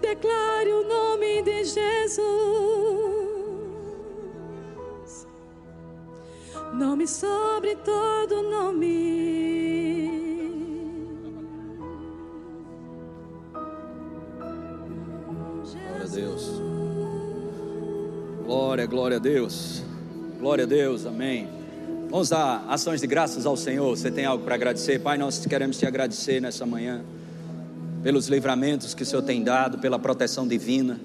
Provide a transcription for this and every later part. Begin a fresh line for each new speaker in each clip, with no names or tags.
Declare o nome de Jesus. Nome sobre todo nome.
Glória a Deus. Glória, glória a Deus. Glória a Deus, amém. Vamos dar ações de graças ao Senhor. Você tem algo para agradecer? Pai, nós queremos te agradecer nessa manhã pelos livramentos que o Senhor tem dado, pela proteção divina.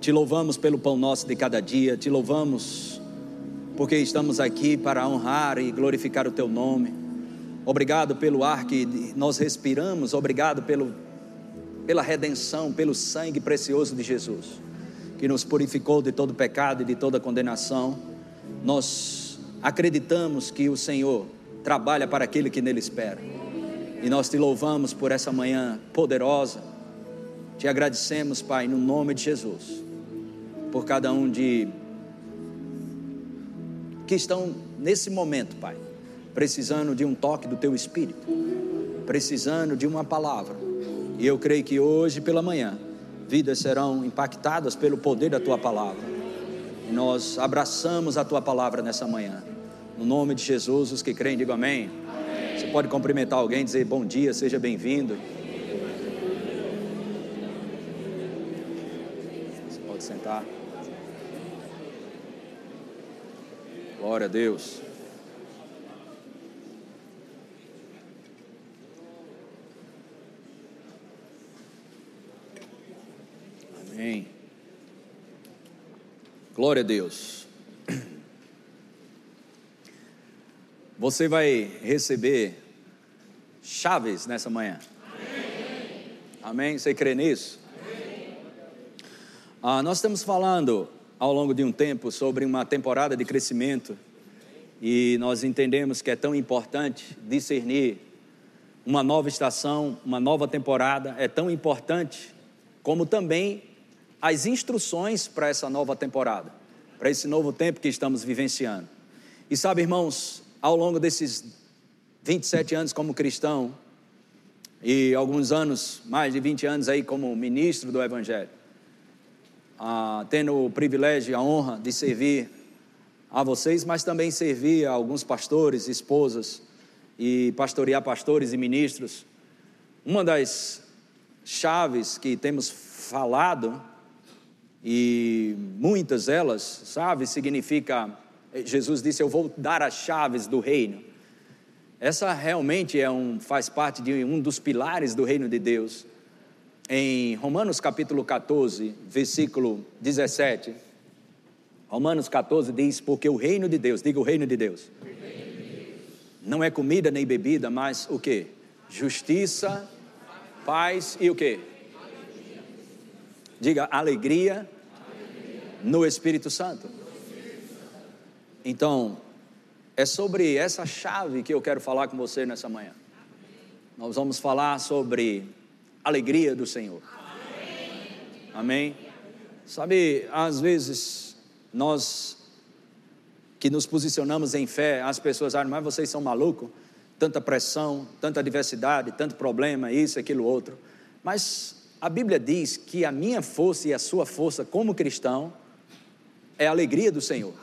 Te louvamos pelo pão nosso de cada dia. Te louvamos porque estamos aqui para honrar e glorificar o teu nome. Obrigado pelo ar que nós respiramos. Obrigado pelo, pela redenção, pelo sangue precioso de Jesus, que nos purificou de todo pecado e de toda condenação. Nós acreditamos que o Senhor trabalha para aquele que nele espera. E nós te louvamos por essa manhã poderosa. Te agradecemos, Pai, no nome de Jesus, por cada um de que estão nesse momento, Pai, precisando de um toque do teu espírito, precisando de uma palavra. E eu creio que hoje pela manhã vidas serão impactadas pelo poder da tua palavra. E nós abraçamos a tua palavra nessa manhã. No nome de Jesus, os que creem, digam amém. Pode cumprimentar alguém, dizer bom dia, seja bem-vindo. Você pode sentar. Glória a Deus. Amém. Glória a Deus. Você vai receber chaves nessa manhã. Amém. Amém? Você crê nisso? Ah, nós estamos falando ao longo de um tempo sobre uma temporada de crescimento e nós entendemos que é tão importante discernir uma nova estação, uma nova temporada, é tão importante como também as instruções para essa nova temporada, para esse novo tempo que estamos vivenciando. E sabe, irmãos, ao longo desses 27 anos como cristão e alguns anos, mais de 20 anos aí como ministro do Evangelho, ah, tendo o privilégio e a honra de servir a vocês, mas também servir a alguns pastores, esposas e pastorear pastores e ministros. Uma das chaves que temos falado, e muitas delas, sabe, significa, Jesus disse: Eu vou dar as chaves do reino. Essa realmente é um, faz parte de um dos pilares do reino de Deus em Romanos capítulo 14, versículo 17. Romanos 14 diz: Porque o reino de Deus, diga o reino de Deus, não é comida nem bebida, mas o que? Justiça, paz e o que? Diga alegria no Espírito Santo. Então, é sobre essa chave que eu quero falar com você nessa manhã. Nós vamos falar sobre alegria do Senhor. Amém. Sabe, às vezes nós que nos posicionamos em fé, as pessoas acham, mas vocês são malucos, tanta pressão, tanta adversidade, tanto problema, isso, aquilo, outro. Mas a Bíblia diz que a minha força e a sua força como cristão é a alegria do Senhor.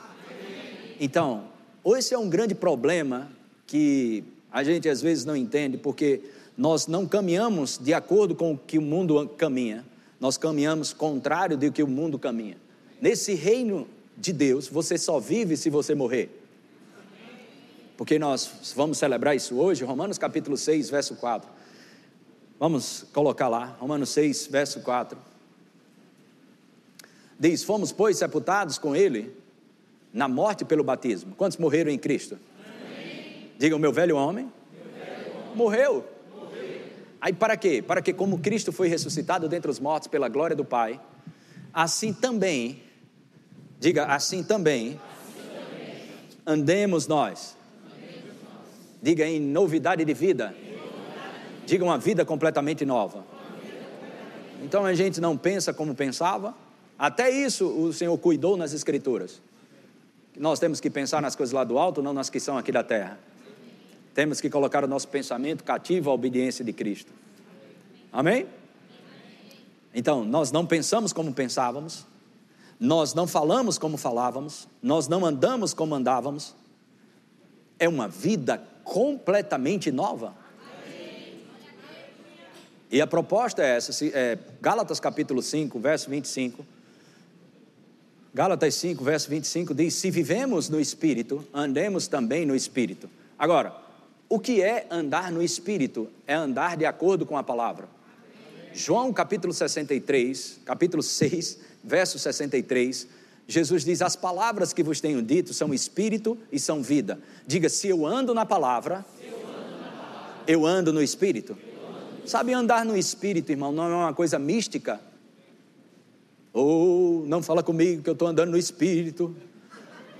Então, esse é um grande problema que a gente às vezes não entende, porque nós não caminhamos de acordo com o que o mundo caminha, nós caminhamos contrário do que o mundo caminha. Nesse reino de Deus, você só vive se você morrer. Porque nós vamos celebrar isso hoje, Romanos capítulo 6, verso 4. Vamos colocar lá, Romanos 6, verso 4. Diz: Fomos, pois, sepultados com Ele na morte pelo batismo. Quantos morreram em Cristo? Amém. Diga: o meu velho homem, morreu. Aí para quê? Para que, como Cristo foi ressuscitado dentre os mortos pela glória do Pai, assim também, diga assim também, assim também andemos, nós. andemos nós. Diga em novidade de vida. Diga uma vida completamente nova. Então a gente não pensa como pensava. Até isso o Senhor cuidou nas Escrituras. Nós temos que pensar nas coisas lá do alto, não nas que são aqui da terra. Temos que colocar o nosso pensamento cativo à obediência de Cristo. Amém? Então, nós não pensamos como pensávamos, nós não falamos como falávamos, nós não andamos como andávamos. É uma vida completamente nova. E a proposta é essa, é Gálatas capítulo 5, verso 25. Gálatas 5, verso 25 diz: Se vivemos no Espírito, andemos também no Espírito. Agora, o que é andar no Espírito? É andar de acordo com a palavra. João capítulo 63, capítulo 6, verso 63, Jesus diz: As palavras que vos tenho dito são espírito e são vida. Diga: se eu ando na palavra, eu ando, na palavra. Eu ando no espírito. Ando. Sabe, andar no espírito, irmão, não é uma coisa mística. Ou não fala comigo que eu estou andando no espírito.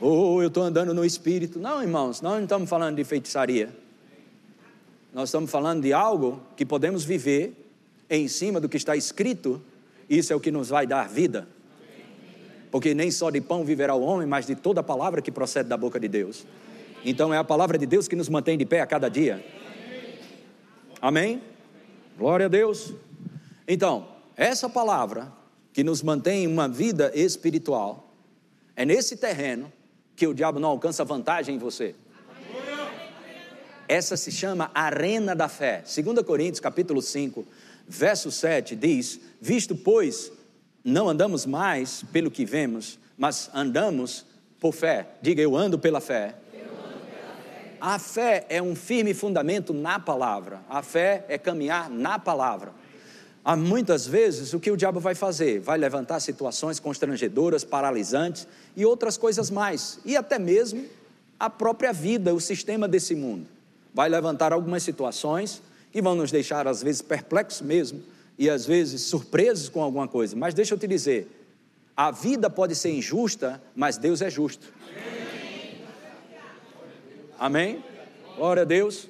Ou eu estou andando no espírito. Não, irmãos, nós não estamos falando de feitiçaria. Nós estamos falando de algo que podemos viver em cima do que está escrito, isso é o que nos vai dar vida. Porque nem só de pão viverá o homem, mas de toda palavra que procede da boca de Deus. Então é a palavra de Deus que nos mantém de pé a cada dia. Amém? Glória a Deus. Então, essa palavra que nos mantém uma vida espiritual, é nesse terreno que o diabo não alcança vantagem em você. Essa se chama arena da fé. 2 Coríntios capítulo 5, verso 7 diz: Visto, pois, não andamos mais pelo que vemos, mas andamos por fé. Diga, eu ando pela fé. A fé é um firme fundamento na palavra. A fé é caminhar na palavra. Há muitas vezes o que o diabo vai fazer? Vai levantar situações constrangedoras, paralisantes e outras coisas mais. E até mesmo a própria vida, o sistema desse mundo. Vai levantar algumas situações que vão nos deixar às vezes perplexos mesmo e às vezes surpresos com alguma coisa. Mas deixa eu te dizer, a vida pode ser injusta, mas Deus é justo. Amém? Glória a Deus.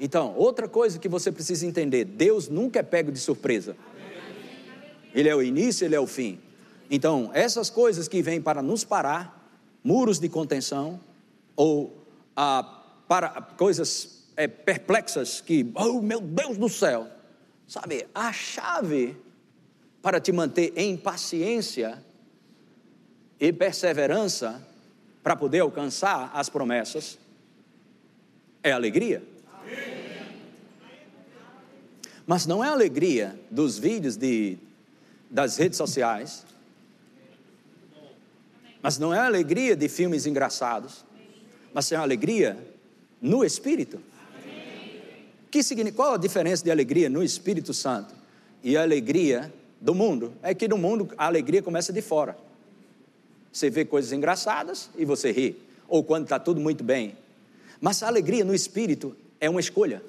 Então, outra coisa que você precisa entender: Deus nunca é pego de surpresa. Ele é o início, ele é o fim. Então, essas coisas que vêm para nos parar, muros de contenção, ou ah, para coisas é, perplexas que, oh meu Deus do céu, sabe, a chave para te manter em paciência e perseverança para poder alcançar as promessas é alegria. Mas não é alegria dos vídeos de, das redes sociais, mas não é alegria de filmes engraçados, mas é a alegria no Espírito. Que significa, qual a diferença de alegria no Espírito Santo e a alegria do mundo? É que no mundo a alegria começa de fora. Você vê coisas engraçadas e você ri, ou quando está tudo muito bem. Mas a alegria no Espírito é uma escolha.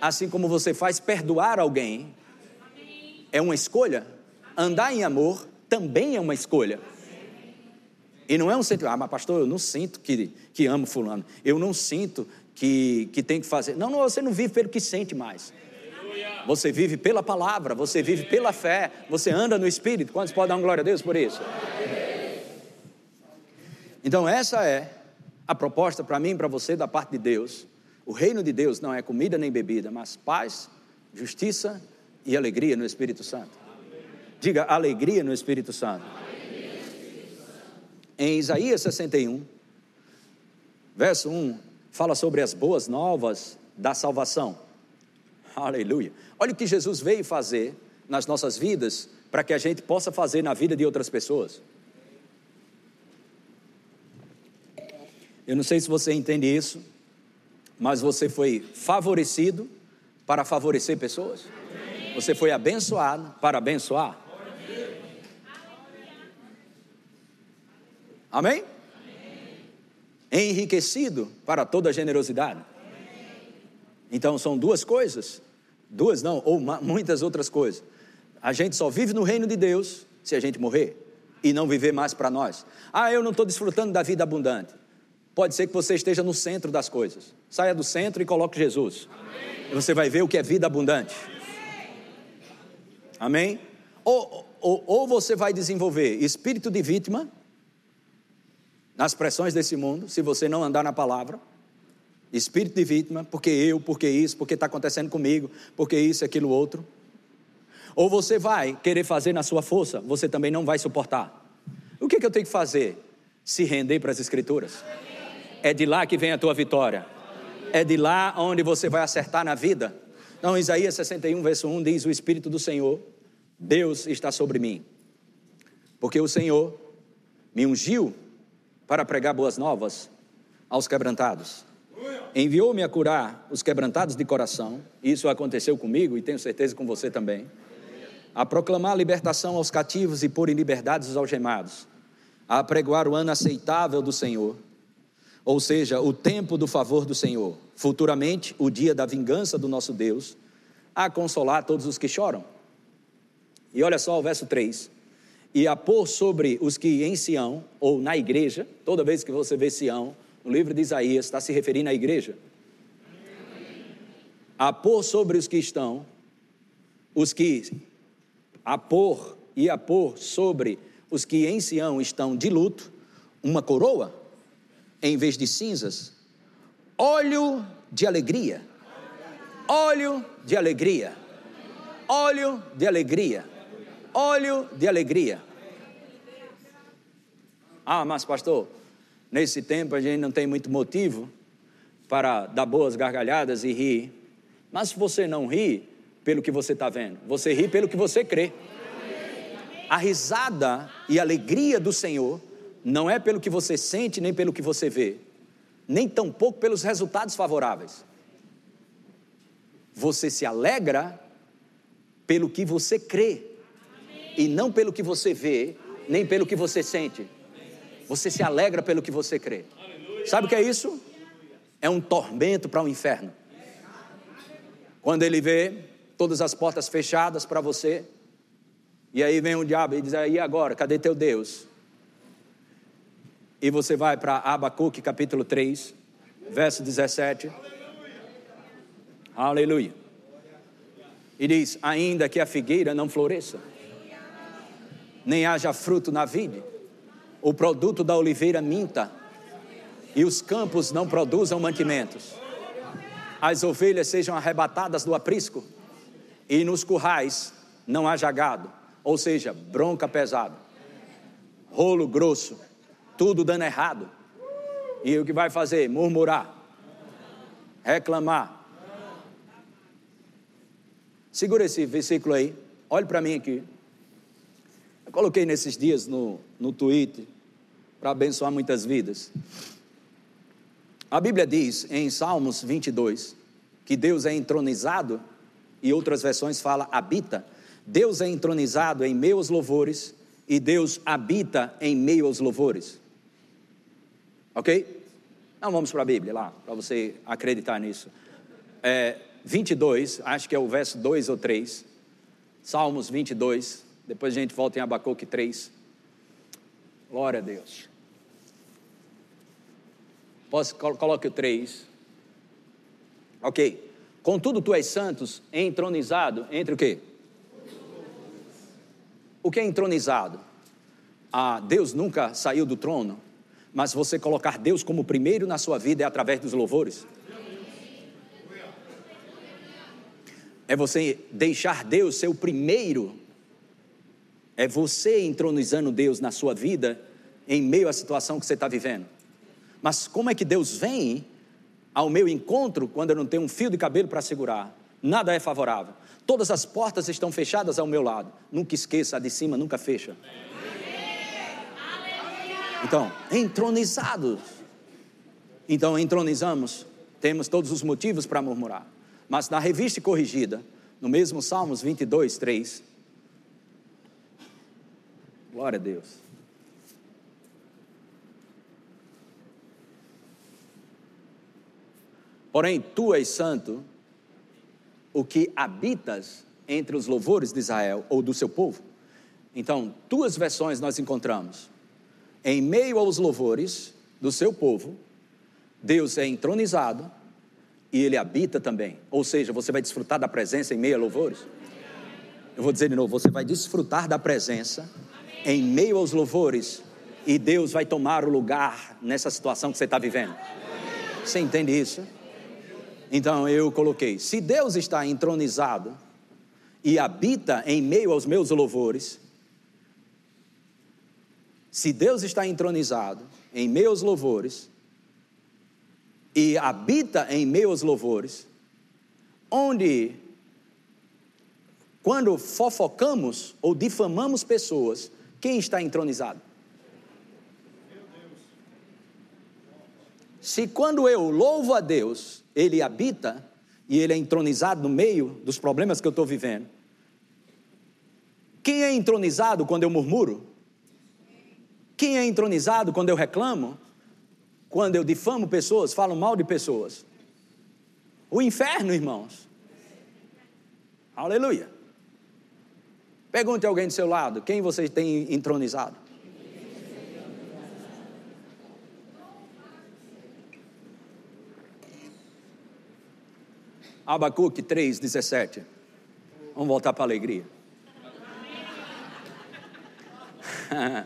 Assim como você faz perdoar alguém, é uma escolha. Andar em amor também é uma escolha. E não é um sentimento, ah, mas pastor, eu não sinto que, que amo fulano. Eu não sinto que, que tem que fazer. Não, não, você não vive pelo que sente mais. Você vive pela palavra, você vive pela fé, você anda no Espírito. Quantos podem dar uma glória a Deus por isso? Então, essa é a proposta para mim e para você da parte de Deus. O reino de Deus não é comida nem bebida, mas paz, justiça e alegria no Espírito Santo. Diga alegria no Espírito Santo. Em Isaías 61, verso 1, fala sobre as boas novas da salvação. Aleluia. Olha o que Jesus veio fazer nas nossas vidas para que a gente possa fazer na vida de outras pessoas. Eu não sei se você entende isso, mas você foi favorecido para favorecer pessoas. Você foi abençoado para abençoar. Amém? enriquecido para toda generosidade. Então são duas coisas, duas não, ou muitas outras coisas. A gente só vive no reino de Deus se a gente morrer e não viver mais para nós. Ah, eu não estou desfrutando da vida abundante. Pode ser que você esteja no centro das coisas. Saia do centro e coloque Jesus. Amém. E você vai ver o que é vida abundante. Amém? Ou, ou, ou você vai desenvolver espírito de vítima nas pressões desse mundo, se você não andar na palavra, espírito de vítima, porque eu, porque isso, porque está acontecendo comigo, porque isso, aquilo, outro. Ou você vai querer fazer na sua força, você também não vai suportar. O que, que eu tenho que fazer? Se render para as Escrituras. É de lá que vem a tua vitória. É de lá onde você vai acertar na vida. Então, Isaías 61, verso 1 diz: O Espírito do Senhor, Deus está sobre mim. Porque o Senhor me ungiu para pregar boas novas aos quebrantados. Enviou-me a curar os quebrantados de coração, isso aconteceu comigo e tenho certeza com você também. A proclamar a libertação aos cativos e pôr em liberdade os algemados. A pregoar o ano aceitável do Senhor, ou seja, o tempo do favor do Senhor. Futuramente, o dia da vingança do nosso Deus. A consolar todos os que choram. E olha só o verso 3 e a pôr sobre os que em Sião, ou na igreja, toda vez que você vê Sião, no livro de Isaías, está se referindo à igreja. A pôr sobre os que estão, os que, a pôr e a pôr sobre os que em Sião estão de luto, uma coroa, em vez de cinzas, óleo de alegria, óleo de alegria, óleo de alegria óleo de alegria. Ah, mas pastor, nesse tempo a gente não tem muito motivo para dar boas gargalhadas e rir. Mas você não ri pelo que você está vendo, você ri pelo que você crê. A risada e a alegria do Senhor não é pelo que você sente nem pelo que você vê, nem tampouco pelos resultados favoráveis. Você se alegra pelo que você crê e não pelo que você vê, nem pelo que você sente. Você se alegra pelo que você crê. Sabe o que é isso? É um tormento para o inferno. Quando ele vê todas as portas fechadas para você, e aí vem o diabo e diz: E agora, cadê teu Deus? E você vai para Abacuque capítulo 3, verso 17. Aleluia. E diz: Ainda que a figueira não floresça nem haja fruto na vide, o produto da oliveira minta, e os campos não produzam mantimentos, as ovelhas sejam arrebatadas do aprisco, e nos currais não haja gado, ou seja, bronca pesada, rolo grosso, tudo dando errado. E o que vai fazer? Murmurar, reclamar. Segura esse versículo aí, olhe para mim aqui. Eu coloquei nesses dias no, no Twitter para abençoar muitas vidas. A Bíblia diz em Salmos 22 que Deus é entronizado e outras versões fala habita. Deus é entronizado em aos louvores e Deus habita em meio aos louvores. Ok? Então vamos para a Bíblia lá, para você acreditar nisso. É, 22, acho que é o verso 2 ou 3. Salmos 22, depois a gente volta em Abacuque 3. Glória a Deus. Posso, coloque o 3. Ok. Contudo, tu és santos, entronizado entre o quê? O que é entronizado? Ah, Deus nunca saiu do trono, mas você colocar Deus como primeiro na sua vida é através dos louvores. É você deixar Deus ser o primeiro é você entronizando Deus na sua vida em meio à situação que você está vivendo. Mas como é que Deus vem ao meu encontro quando eu não tenho um fio de cabelo para segurar? Nada é favorável. Todas as portas estão fechadas ao meu lado. Nunca esqueça, a de cima nunca fecha. Então, entronizados. Então, entronizamos, temos todos os motivos para murmurar. Mas na revista corrigida, no mesmo Salmos 22, 3, Glória a Deus. Porém, tu és santo, o que habitas entre os louvores de Israel ou do seu povo. Então, duas versões nós encontramos. Em meio aos louvores do seu povo, Deus é entronizado e ele habita também. Ou seja, você vai desfrutar da presença em meio a louvores. Eu vou dizer de novo: você vai desfrutar da presença em meio aos louvores e Deus vai tomar o lugar nessa situação que você está vivendo. Você entende isso? Então eu coloquei: se Deus está entronizado e habita em meio aos meus louvores, se Deus está entronizado em aos louvores e habita em aos louvores, onde quando fofocamos ou difamamos pessoas, quem está entronizado? Se quando eu louvo a Deus, Ele habita e Ele é entronizado no meio dos problemas que eu estou vivendo, quem é entronizado quando eu murmuro? Quem é entronizado quando eu reclamo? Quando eu difamo pessoas, falo mal de pessoas? O inferno, irmãos. Aleluia. Pergunte a alguém do seu lado: quem você tem entronizado? Abacuque 3, 17. Vamos voltar para a alegria.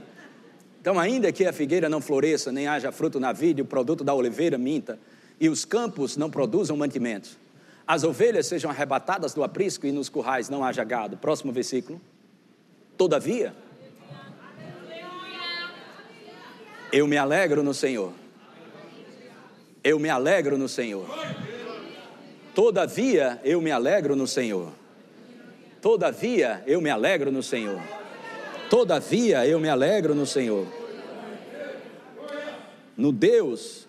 então, ainda que a figueira não floresça, nem haja fruto na vida, e o produto da oliveira minta, e os campos não produzam mantimentos, as ovelhas sejam arrebatadas do aprisco e nos currais não haja gado. Próximo versículo. Todavia, eu me alegro no Senhor. Eu me alegro no Senhor. Todavia, eu me alegro no Senhor. Todavia, eu me alegro no Senhor. Todavia, eu me alegro no Senhor. No Deus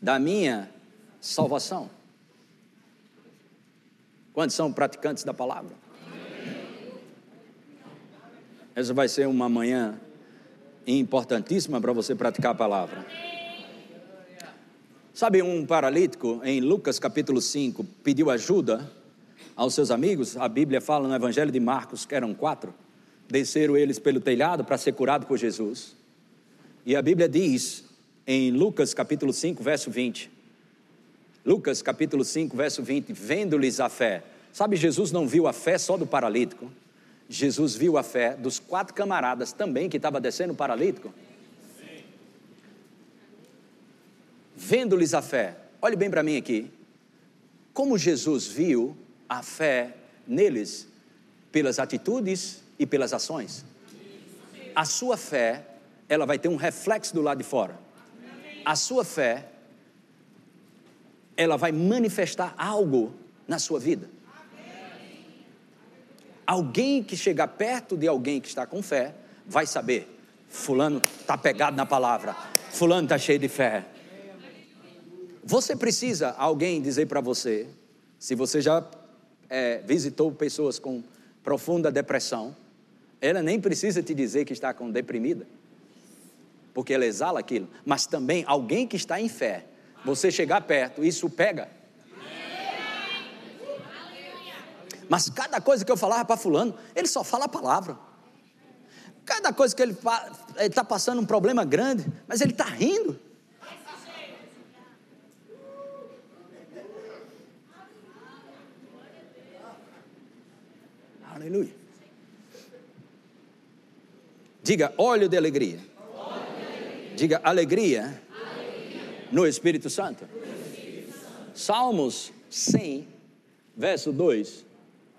da minha salvação. Quantos são praticantes da palavra? Essa vai ser uma manhã importantíssima para você praticar a palavra. Sabe, um paralítico em Lucas capítulo 5 pediu ajuda aos seus amigos. A Bíblia fala no Evangelho de Marcos que eram quatro. Desceram eles pelo telhado para ser curado por Jesus. E a Bíblia diz em Lucas capítulo 5, verso 20: Lucas capítulo 5, verso 20, vendo-lhes a fé. Sabe, Jesus não viu a fé só do paralítico. Jesus viu a fé dos quatro camaradas também que estava descendo o paralítico. Vendo-lhes a fé. Olhe bem para mim aqui. Como Jesus viu a fé neles pelas atitudes e pelas ações. A sua fé, ela vai ter um reflexo do lado de fora. A sua fé ela vai manifestar algo na sua vida. Alguém que chegar perto de alguém que está com fé vai saber: Fulano está pegado na palavra, Fulano está cheio de fé. Você precisa alguém dizer para você, se você já é, visitou pessoas com profunda depressão, ela nem precisa te dizer que está com deprimida, porque ela exala aquilo, mas também alguém que está em fé você chegar perto, isso pega. Mas cada coisa que eu falava para fulano, ele só fala a palavra. Cada coisa que ele está passando um problema grande, mas ele está rindo. Aleluia. Diga óleo de alegria. Diga alegria no Espírito Santo. Salmos 100, verso 2.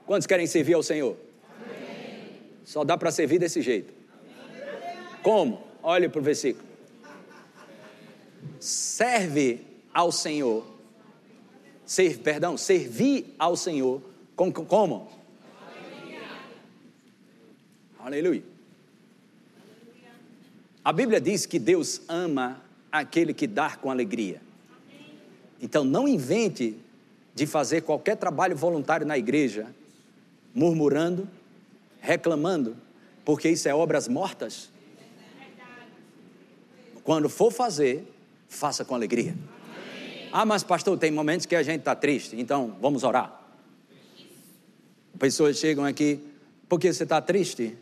Quantos querem servir ao Senhor? Amém. Só dá para servir desse jeito. Como? Olhe para o versículo. Serve ao Senhor. Ser, perdão, servir ao Senhor. Com, como? Aleluia. A Bíblia diz que Deus ama aquele que dá com alegria. Então não invente de fazer qualquer trabalho voluntário na igreja murmurando, reclamando, porque isso é obras mortas. Quando for fazer, faça com alegria. Ah, mas pastor, tem momentos que a gente está triste, então vamos orar. Pessoas chegam aqui, porque você está triste?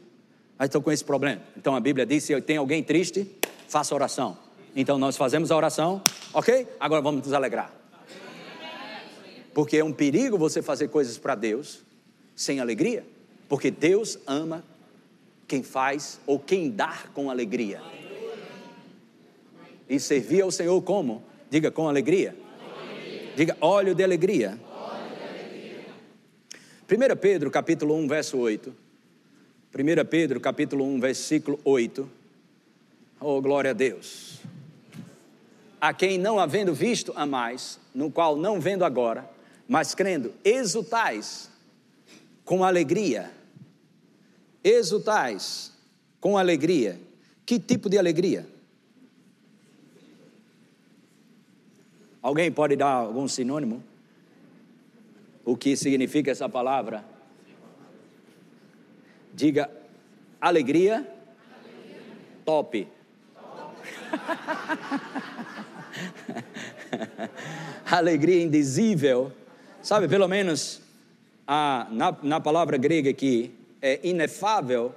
Aí estou com esse problema. Então a Bíblia diz: se tem alguém triste, faça oração. Então nós fazemos a oração, ok? Agora vamos nos alegrar. Porque é um perigo você fazer coisas para Deus sem alegria, porque Deus ama quem faz ou quem dá com alegria. E servir ao Senhor como? Diga com alegria. Diga óleo de alegria. 1 Pedro capítulo 1, verso 8. 1 Pedro capítulo 1, versículo 8. Oh, glória a Deus. A quem não havendo visto amais, no qual não vendo agora, mas crendo, exultais com alegria. Exultais com alegria. Que tipo de alegria? Alguém pode dar algum sinônimo? O que significa essa palavra? Diga alegria, alegria. top. alegria indizível. Sabe, pelo menos a, na, na palavra grega aqui, é inefável,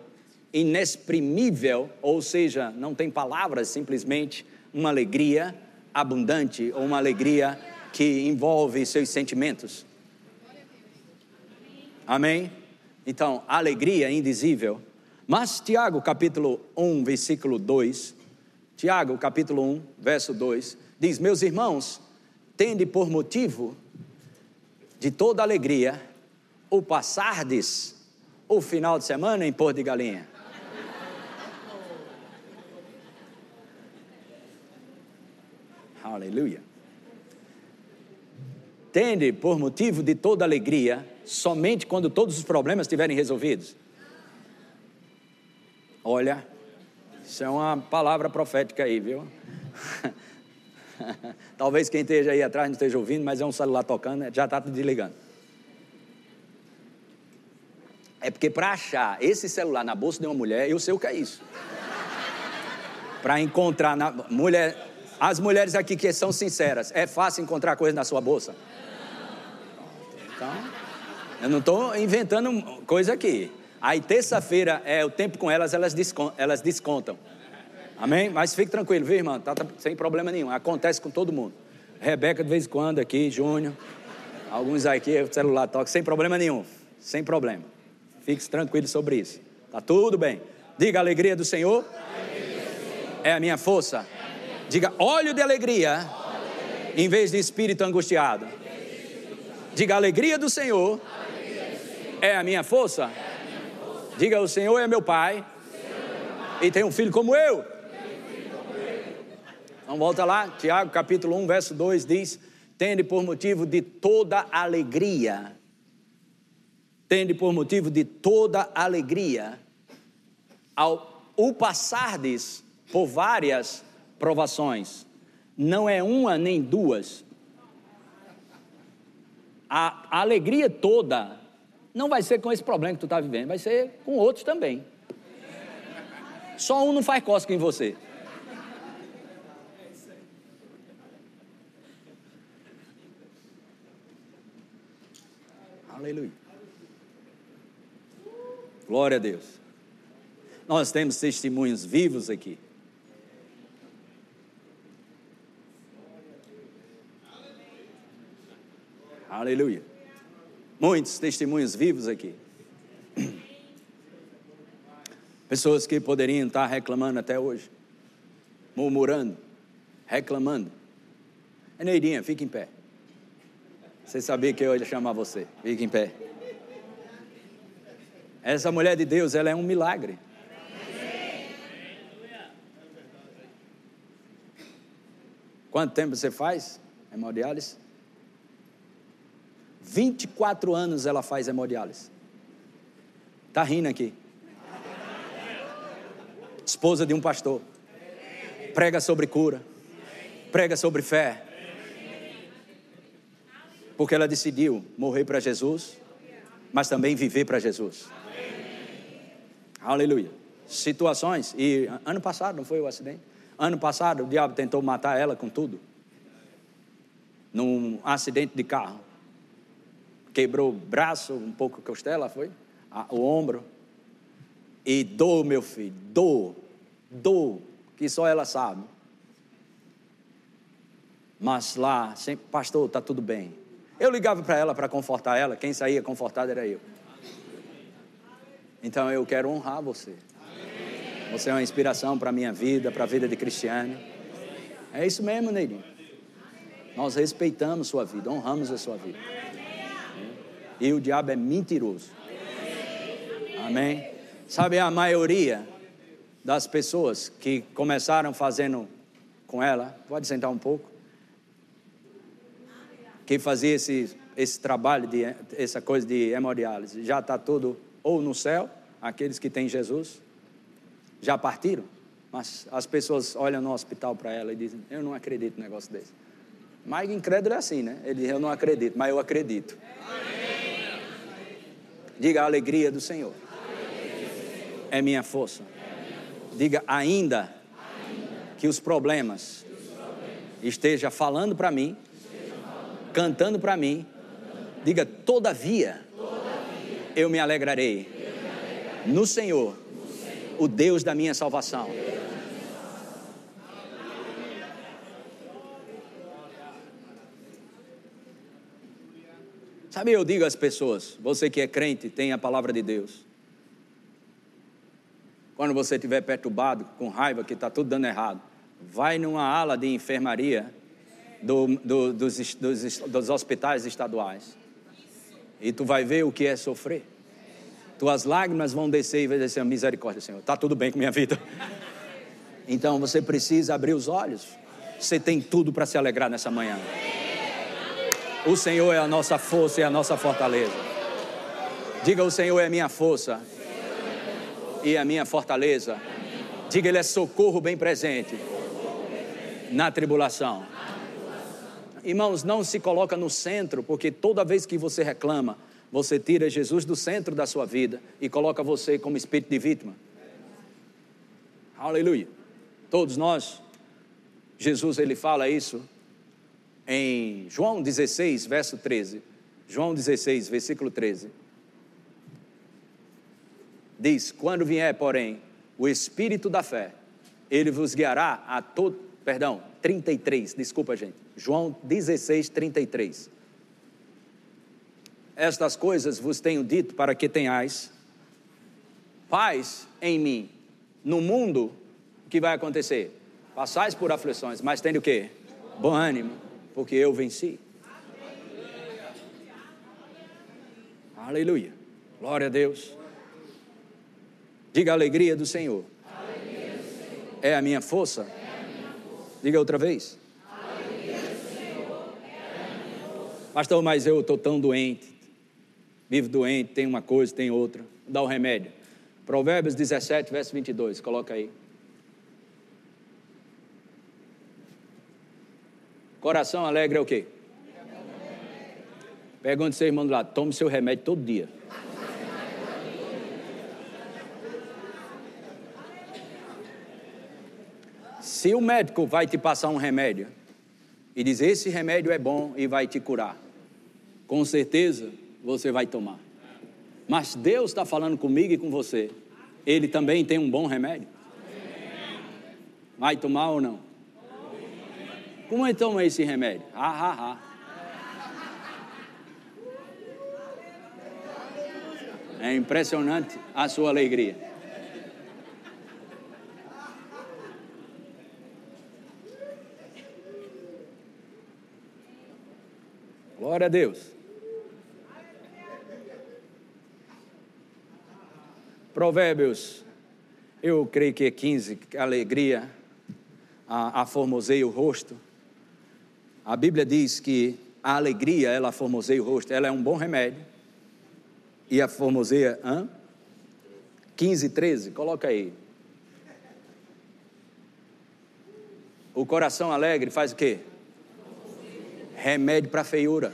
inexprimível, ou seja, não tem palavras, simplesmente uma alegria abundante ou uma alegria que envolve seus sentimentos. Amém? Então, alegria indizível. Mas Tiago, capítulo 1, versículo 2, Tiago, capítulo 1, verso 2, diz: Meus irmãos, tende por motivo de toda alegria o passardes o final de semana em Porto de Galinha. Aleluia. Tende por motivo de toda alegria, somente quando todos os problemas estiverem resolvidos. Olha, isso é uma palavra profética aí, viu? Talvez quem esteja aí atrás não esteja ouvindo, mas é um celular tocando, já está desligando. É porque para achar esse celular na bolsa de uma mulher, eu sei o que é isso. Para encontrar na mulher, as mulheres aqui que são sinceras, é fácil encontrar coisa na sua bolsa? Então, eu não estou inventando coisa aqui. Aí terça-feira é o tempo com elas, elas descontam. Elas descontam. Amém? Mas fique tranquilo, viu, irmão? Tá, tá, sem problema nenhum. Acontece com todo mundo. Rebeca de vez em quando aqui, Júnior. Alguns aqui, celular toca, sem problema nenhum. Sem problema. Fique tranquilo sobre isso. Tá tudo bem. Diga a alegria do Senhor. É a minha força. Diga óleo de alegria, em vez de espírito angustiado. Diga a alegria do Senhor, é a minha força. Diga o Senhor é meu pai, e tem um filho como eu. Então volta lá, Tiago capítulo 1, verso 2 diz: Tende por motivo de toda alegria, tende por motivo de toda alegria, ao o passardes por várias provações. Não é uma nem duas. A, a alegria toda não vai ser com esse problema que tu está vivendo, vai ser com outros também. Só um não faz cosca em você. Aleluia. Glória a Deus. Nós temos testemunhos vivos aqui. Aleluia. Muitos testemunhos vivos aqui. Pessoas que poderiam estar reclamando até hoje, murmurando, reclamando. Neidinha, fique em pé. Você sabia que eu ia chamar você. Fique em pé. Essa mulher de Deus, ela é um milagre. Quanto tempo você faz hemodiálise? 24 anos ela faz hemodiálise. Está rindo aqui. Esposa de um pastor. Prega sobre cura. Prega sobre fé. Porque ela decidiu morrer para Jesus, mas também viver para Jesus. Aleluia. Situações, e ano passado não foi o acidente? Ano passado o diabo tentou matar ela com tudo. Num acidente de carro quebrou o braço, um pouco a costela, foi? o ombro. E dor, meu filho, dor, dor, que só ela sabe. Mas lá, sempre, pastor, está tudo bem. Eu ligava para ela para confortar ela, quem saía confortado era eu. Então eu quero honrar você. Você é uma inspiração para a minha vida, para a vida de Cristiano. É isso mesmo, Neirinho. Nós respeitamos sua vida, honramos a sua vida. E o diabo é mentiroso. Amém? Sabe, a maioria das pessoas que começaram fazendo com ela, pode sentar um pouco, que fazia esse, esse trabalho, de, essa coisa de hemodiálise, já está tudo ou no céu, aqueles que têm Jesus, já partiram, mas as pessoas olham no hospital para ela e dizem: Eu não acredito num negócio desse. Mas incrédulo é assim, né? Ele diz: Eu não acredito, mas eu acredito. Diga a alegria do Senhor. É minha força. Diga ainda que os problemas esteja falando para mim, cantando para mim. Diga todavia, eu me alegrarei no Senhor o Deus da minha salvação. Sabe, eu digo às pessoas, você que é crente, tem a palavra de Deus. Quando você estiver perturbado, com raiva, que está tudo dando errado, vai numa ala de enfermaria do, do, dos, dos, dos hospitais estaduais. E tu vai ver o que é sofrer tuas lágrimas vão descer e vai dizer, misericórdia, Senhor, está tudo bem com minha vida. Então você precisa abrir os olhos. Você tem tudo para se alegrar nessa manhã. O Senhor é a nossa força e a nossa fortaleza. Diga: O Senhor é a minha força e a minha fortaleza. Diga: Ele é socorro bem presente na tribulação. Irmãos, não se coloca no centro, porque toda vez que você reclama, você tira Jesus do centro da sua vida e coloca você como espírito de vítima. Aleluia. Todos nós, Jesus ele fala isso em João 16, verso 13. João 16, versículo 13. Diz: Quando vier, porém, o Espírito da fé, ele vos guiará a todo. Perdão, 33, desculpa, gente. João 16, 33. Estas coisas vos tenho dito para que tenhais paz em mim. No mundo, o que vai acontecer? Passais por aflições, mas tendo o quê? Bom ânimo, porque eu venci. Aleluia. Glória a Deus. Diga a alegria do Senhor. É, a minha força? Diga outra vez. Pastor, mas eu estou tão doente vive doente, tem uma coisa, tem outra, dá o remédio. Provérbios 17, verso 22, coloca aí. Coração alegre é o quê? Pergunte seu irmão do lado, tome seu remédio todo dia. Se o médico vai te passar um remédio e dizer esse remédio é bom e vai te curar, com certeza você vai tomar. Mas Deus está falando comigo e com você. Ele também tem um bom remédio. Vai tomar ou não? Como é toma esse remédio? Ah, ah, ah. É impressionante a sua alegria. Glória a Deus. Provérbios, eu creio que é 15, alegria, a, a formoseia o rosto. A Bíblia diz que a alegria, ela formoseia o rosto, ela é um bom remédio. E a formoseia, hã? 15, 13, coloca aí. O coração alegre faz o quê? Remédio para feiura.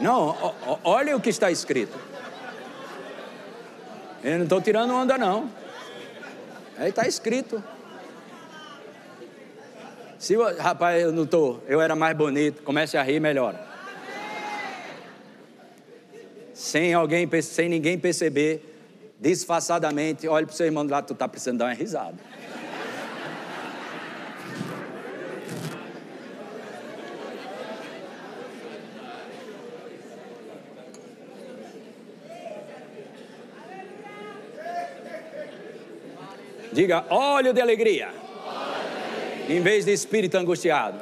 Não, olha o que está escrito. Eu não estou tirando onda, não. Aí está escrito. Se, rapaz, eu não estou, eu era mais bonito, comece a rir, melhor. Sem alguém, sem ninguém perceber, disfarçadamente, olhe para o seu irmão lado, tu está precisando dar uma risada. Diga óleo de alegria. Em vez de espírito angustiado.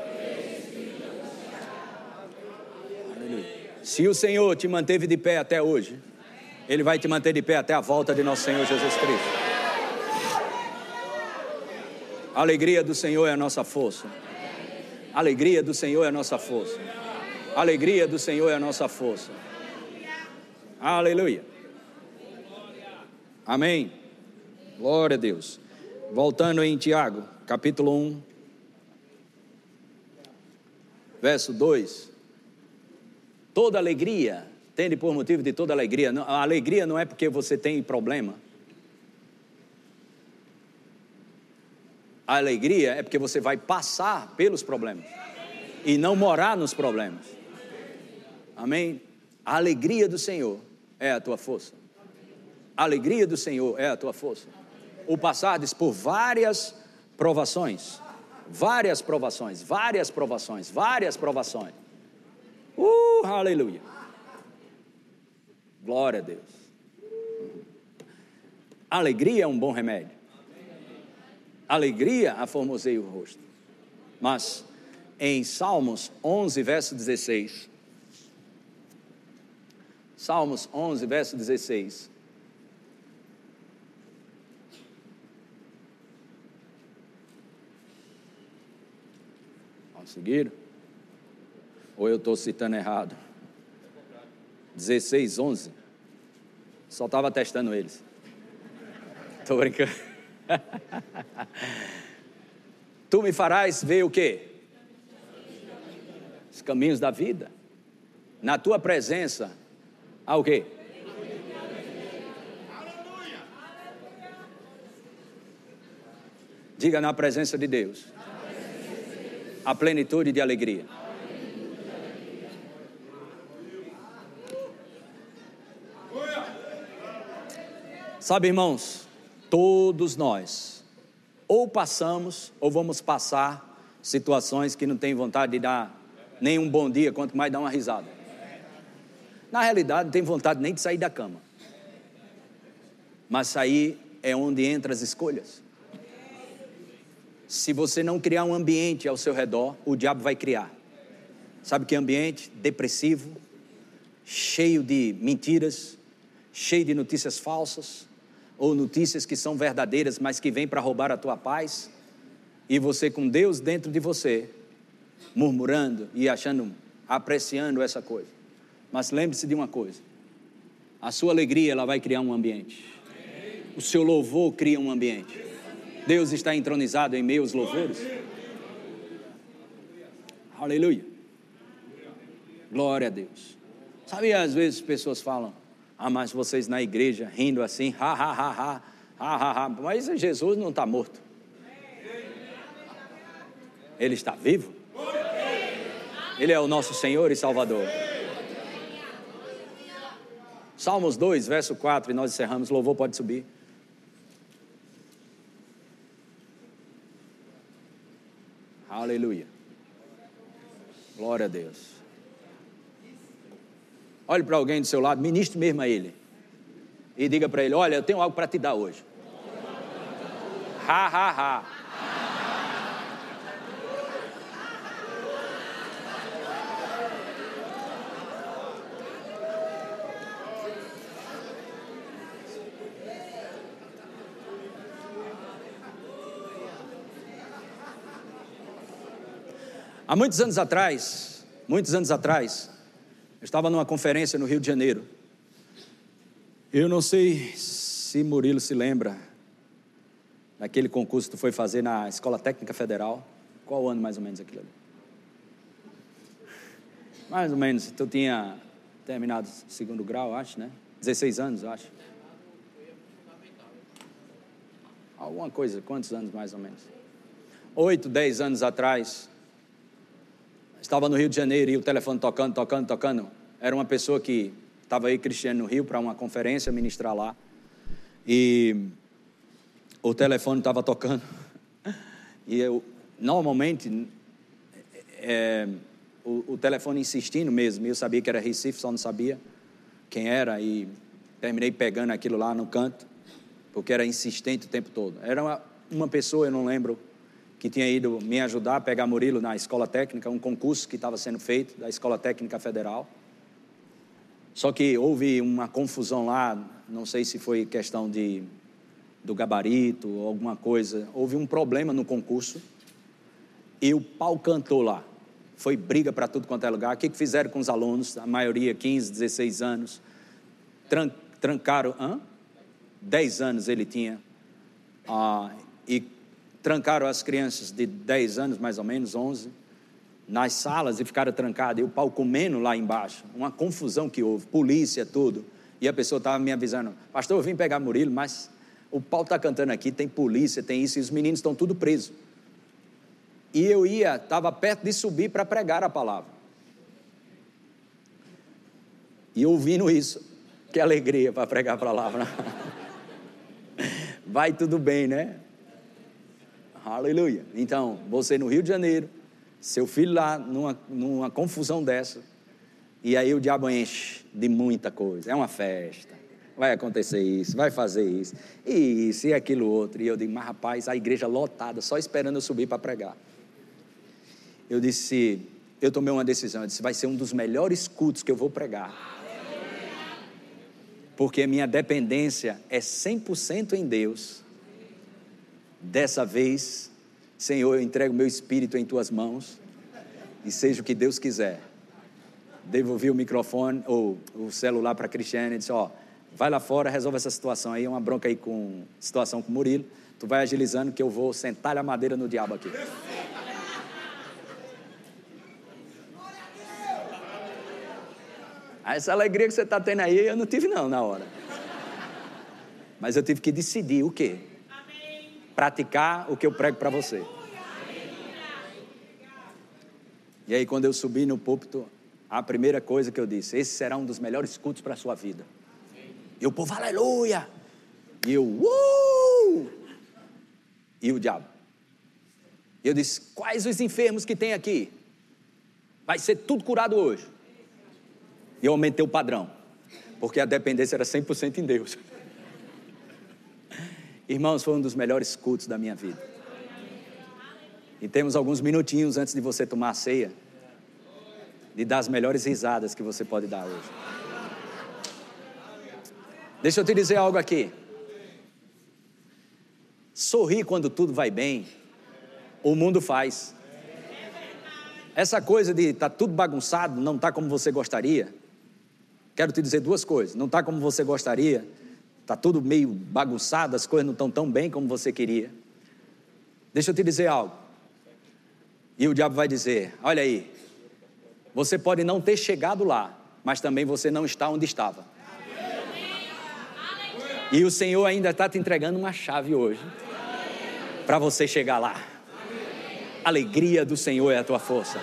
Se o Senhor te manteve de pé até hoje, Ele vai te manter de pé até a volta de nosso Senhor Jesus Cristo. A alegria do Senhor é a nossa força. A alegria do Senhor é a nossa força. A alegria do Senhor é a nossa força. Aleluia. Amém. Glória a Deus. Voltando em Tiago, capítulo 1, verso 2. Toda alegria, tende por motivo de toda alegria. A alegria não é porque você tem problema. A alegria é porque você vai passar pelos problemas e não morar nos problemas. Amém? A alegria do Senhor é a tua força. A alegria do Senhor é a tua força. O passares por várias provações, várias provações, várias provações, várias provações. Uh, aleluia. Glória a Deus. alegria é um bom remédio alegria aformoseia o rosto. Mas em Salmos 11, verso 16, Salmos 11, verso 16. Conseguiram? Ou eu estou citando errado? 16, 11. Só estava testando eles. Estou brincando. tu me farás ver o quê? Os caminhos da vida. Na tua presença há o quê? Diga na presença de Deus. A plenitude de alegria. Sabe, irmãos, Todos nós, ou passamos, ou vamos passar situações que não tem vontade de dar nem um bom dia, quanto mais dar uma risada. Na realidade, não tem vontade nem de sair da cama. Mas sair é onde entram as escolhas. Se você não criar um ambiente ao seu redor, o diabo vai criar. Sabe que ambiente? Depressivo, cheio de mentiras, cheio de notícias falsas, ou notícias que são verdadeiras, mas que vêm para roubar a tua paz, e você com Deus dentro de você, murmurando e achando, apreciando essa coisa. Mas lembre-se de uma coisa: a sua alegria ela vai criar um ambiente. O seu louvor cria um ambiente. Deus está entronizado em meus louvores. Aleluia. Glória a Deus. Sabe, às vezes pessoas falam, ah, mas vocês na igreja rindo assim, ha, ha, ha, ha, ha, ha, ha. Mas Jesus não está morto. Ele está vivo. Ele é o nosso Senhor e Salvador. Salmos 2, verso 4, e nós encerramos. Louvor pode subir. Aleluia. Glória a Deus. Olhe para alguém do seu lado, ministre mesmo a ele. E diga para ele: Olha, eu tenho algo para te dar hoje. Ha, ha, ha. Há muitos anos atrás, muitos anos atrás, eu estava numa conferência no Rio de Janeiro. Eu não sei se Murilo se lembra daquele concurso que tu foi fazer na Escola Técnica Federal. Qual ano mais ou menos aquilo ali? Mais ou menos, tu tinha terminado segundo grau, acho, né? 16 anos, acho. Alguma coisa, quantos anos mais ou menos? Oito, dez anos atrás, Estava no Rio de Janeiro e o telefone tocando, tocando, tocando. Era uma pessoa que estava aí, Cristiano, no Rio, para uma conferência, ministrar lá. E o telefone estava tocando. E eu, normalmente, é, o, o, telefone insistindo mesmo. Eu sabia que era Recife, só não sabia quem era. E terminei pegando aquilo lá no canto, porque era insistente o tempo todo. Era uma, uma pessoa, eu não lembro que tinha ido me ajudar a pegar Murilo na escola técnica, um concurso que estava sendo feito da Escola Técnica Federal. Só que houve uma confusão lá, não sei se foi questão de do gabarito ou alguma coisa. Houve um problema no concurso e o pau cantou lá. Foi briga para tudo quanto é lugar. O que, que fizeram com os alunos? A maioria 15, 16 anos. Tran trancaram. Hã? 10 anos ele tinha. Ah, e trancaram as crianças de 10 anos, mais ou menos, 11, nas salas e ficaram trancadas. E o pau comendo lá embaixo. Uma confusão que houve. Polícia, tudo. E a pessoa estava me avisando: Pastor, eu vim pegar Murilo, mas o pau está cantando aqui, tem polícia, tem isso, e os meninos estão tudo presos. E eu ia, estava perto de subir para pregar a palavra. E ouvindo isso, que alegria para pregar a palavra. Vai tudo bem, né? Aleluia. Então, você no Rio de Janeiro, seu filho lá numa, numa confusão dessa, e aí o diabo enche de muita coisa. É uma festa vai acontecer isso, vai fazer isso, e isso e aquilo outro. E eu digo, mas rapaz, a igreja lotada, só esperando eu subir para pregar. Eu disse, eu tomei uma decisão, eu disse, vai ser um dos melhores cultos que eu vou pregar. Porque a minha dependência é 100% em Deus. Dessa vez, Senhor, eu entrego meu espírito em tuas mãos e seja o que Deus quiser. Devolvi o microfone ou o celular para a Cristiane e disse: Ó, vai lá fora, resolve essa situação aí, é uma bronca aí com situação com o Murilo. Tu vai agilizando que eu vou sentar a madeira no diabo aqui. Essa alegria que você está tendo aí, eu não tive não na hora. Mas eu tive que decidir o quê? Praticar o que eu prego para você. E aí quando eu subi no púlpito, a primeira coisa que eu disse, esse será um dos melhores cultos para a sua vida. E o povo, aleluia. E eu! E o diabo. E eu disse: Quais os enfermos que tem aqui? Vai ser tudo curado hoje. E eu aumentei o padrão, porque a dependência era 100% em Deus. Irmãos, foi um dos melhores cultos da minha vida. E temos alguns minutinhos antes de você tomar a ceia, de dar as melhores risadas que você pode dar hoje. Deixa eu te dizer algo aqui. Sorrir quando tudo vai bem, o mundo faz. Essa coisa de tá tudo bagunçado, não está como você gostaria. Quero te dizer duas coisas. Não está como você gostaria, está tudo meio bagunçado, as coisas não estão tão bem como você queria. Deixa eu te dizer algo. E o diabo vai dizer: Olha aí, você pode não ter chegado lá, mas também você não está onde estava. E o Senhor ainda está te entregando uma chave hoje para você chegar lá. alegria do Senhor é a tua força.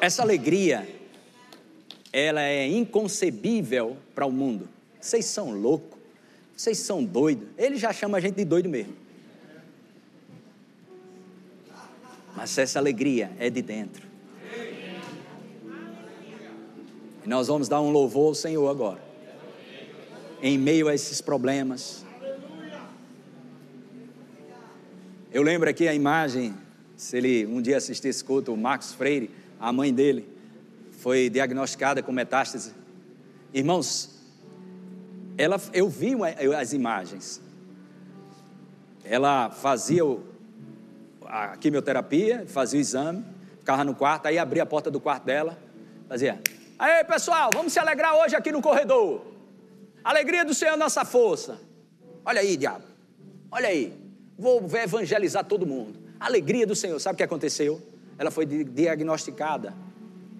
Essa alegria, ela é inconcebível para o mundo. Vocês são loucos, vocês são doidos. Ele já chama a gente de doido mesmo. Mas essa alegria é de dentro. E nós vamos dar um louvor ao Senhor agora em meio a esses problemas. Eu lembro aqui a imagem, se ele um dia assistir esse culto, o Marcos Freire, a mãe dele, foi diagnosticada com metástase. Irmãos, ela, eu vi as imagens. Ela fazia a quimioterapia, fazia o exame, ficava no quarto, aí abria a porta do quarto dela, fazia: Aí pessoal, vamos se alegrar hoje aqui no corredor. Alegria do Senhor é nossa força. Olha aí, diabo. Olha aí. Vou evangelizar todo mundo. Alegria do Senhor. Sabe o que aconteceu? Ela foi diagnosticada.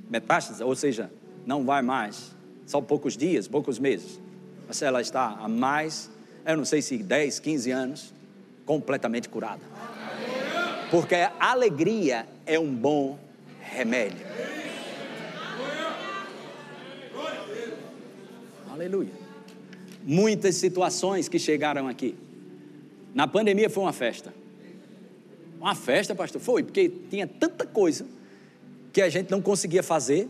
Metástase, ou seja, não vai mais. Só poucos dias, poucos meses. Mas ela está há mais, eu não sei se 10, 15 anos, completamente curada. Porque a alegria é um bom remédio. Aleluia muitas situações que chegaram aqui. Na pandemia foi uma festa. Uma festa, pastor? Foi, porque tinha tanta coisa que a gente não conseguia fazer.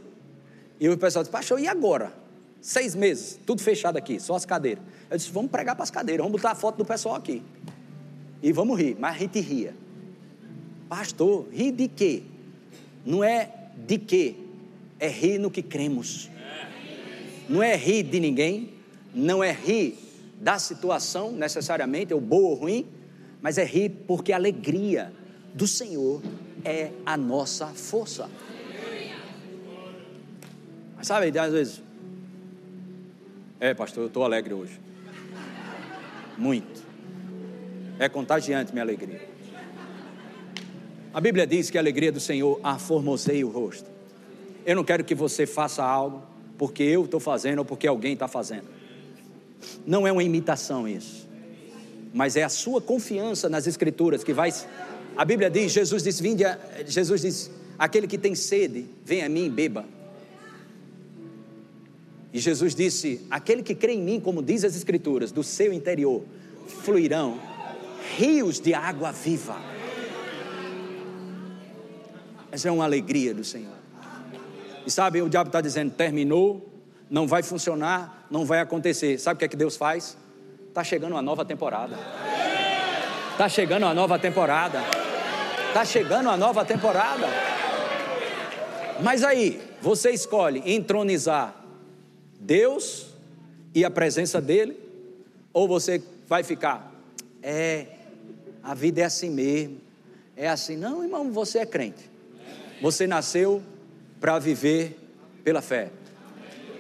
E o pessoal disse, pastor, e agora? Seis meses, tudo fechado aqui, só as cadeiras. Eu disse, vamos pregar para as cadeiras, vamos botar a foto do pessoal aqui. E vamos rir, mas a gente ria. Pastor, rir de quê? Não é de quê? é rir no que cremos. Não é rir de ninguém, não é rir da situação necessariamente, ou boa ou ruim, mas é rir porque a alegria do Senhor é a nossa força. Mas sabe, às vezes, é pastor, eu estou alegre hoje. Muito. É contagiante minha alegria. A Bíblia diz que a alegria do Senhor aformoseia o rosto. Eu não quero que você faça algo porque eu estou fazendo ou porque alguém está fazendo. Não é uma imitação isso, mas é a sua confiança nas Escrituras que vai. A Bíblia diz: Jesus diz, vinde a... Jesus diz, aquele que tem sede, vem a mim e beba. E Jesus disse: aquele que crê em mim, como diz as Escrituras, do seu interior fluirão rios de água viva. Essa é uma alegria do Senhor. E sabe, o diabo está dizendo: terminou, não vai funcionar, não vai acontecer. Sabe o que é que Deus faz? Está chegando uma nova temporada. Está chegando uma nova temporada. Está chegando uma nova temporada. Mas aí, você escolhe entronizar Deus e a presença dele, ou você vai ficar, é, a vida é assim mesmo, é assim, não, irmão, você é crente, você nasceu para viver pela fé.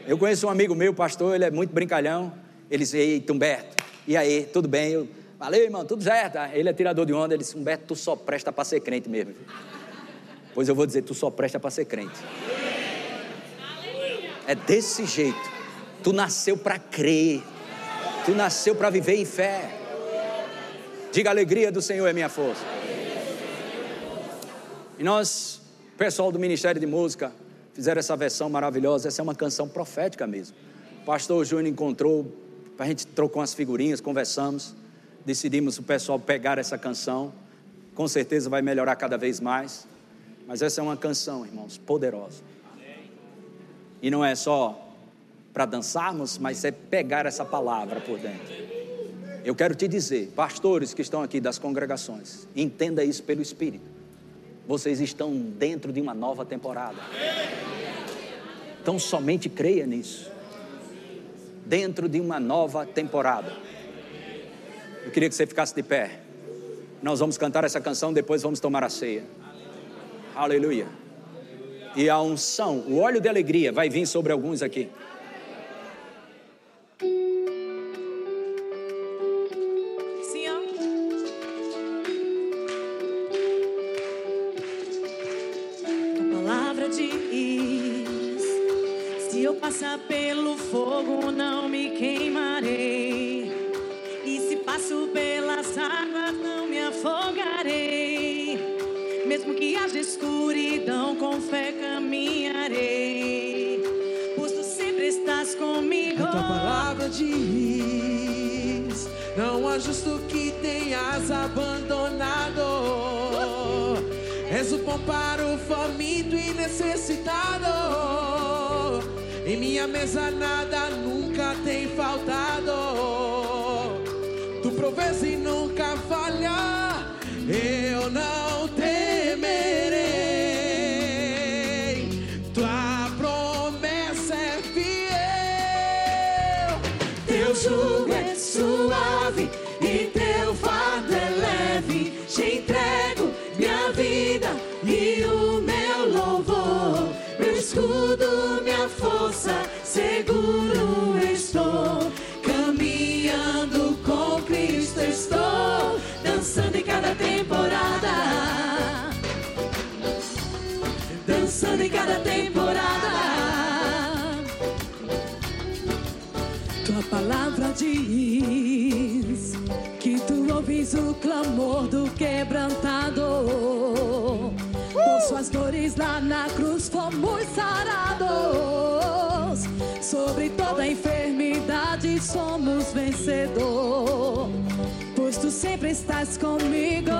Eu conheço um amigo meu, pastor, ele é muito brincalhão. Ele disse: Ei, Humberto, e aí, tudo bem? Eu, Valeu, irmão, tudo certo. Ele é tirador de onda. Ele disse: Humberto, tu só presta para ser crente mesmo. Pois eu vou dizer: Tu só presta para ser crente. É desse jeito. Tu nasceu para crer. Tu nasceu para viver em fé. Diga: a alegria do Senhor é minha força. E nós pessoal do Ministério de Música fizeram essa versão maravilhosa. Essa é uma canção profética mesmo. O pastor Júnior encontrou, a gente trocou umas figurinhas, conversamos, decidimos o pessoal pegar essa canção. Com certeza vai melhorar cada vez mais. Mas essa é uma canção, irmãos, poderosa. E não é só para dançarmos, mas é pegar essa palavra por dentro. Eu quero te dizer, pastores que estão aqui das congregações, entenda isso pelo Espírito vocês estão dentro de uma nova temporada. Então somente creia nisso. Dentro de uma nova temporada. Eu queria que você ficasse de pé. Nós vamos cantar essa canção, depois vamos tomar a ceia. Aleluia. Aleluia. E a unção, o óleo de alegria vai vir sobre alguns aqui.
diz: Se eu passar
pelo fogo,
não me queimarei águas não me afogarei. Mesmo que haja escuridão, com fé caminharei. Pois tu sempre estás comigo. A tua
palavra diz:
Não há justo que tenhas abandonado. És o pão para o faminto
e necessitado. Em minha
mesa nada nunca tem
faltado quatro vezes e
nunca falhar. Eu não
diz que tu ouvis
o clamor do quebrantado.
Uh! Por suas dores lá na cruz fomos sarados. Sobre toda enfermidade somos vencedor. Pois tu sempre estás comigo.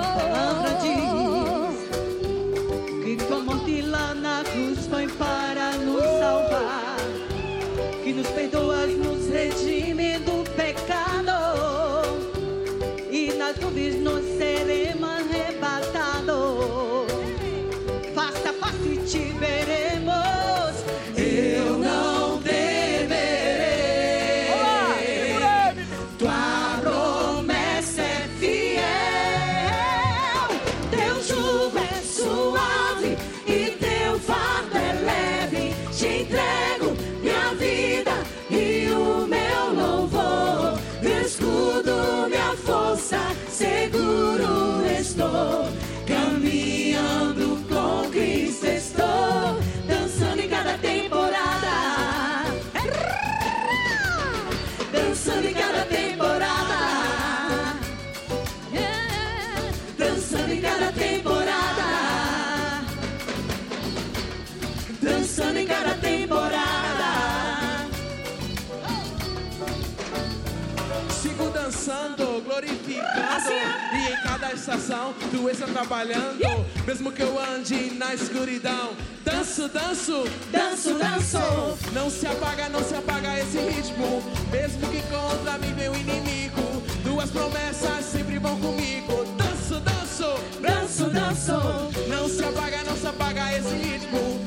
Estação tu está trabalhando. Mesmo que eu ande na escuridão. Danço, danço, Danço, danço. não se apaga, não se apaga esse ritmo. Mesmo que contra mim o inimigo. Duas promessas sempre vão comigo. Danço, danço, Danço, danço. não se apaga, não se apaga esse ritmo.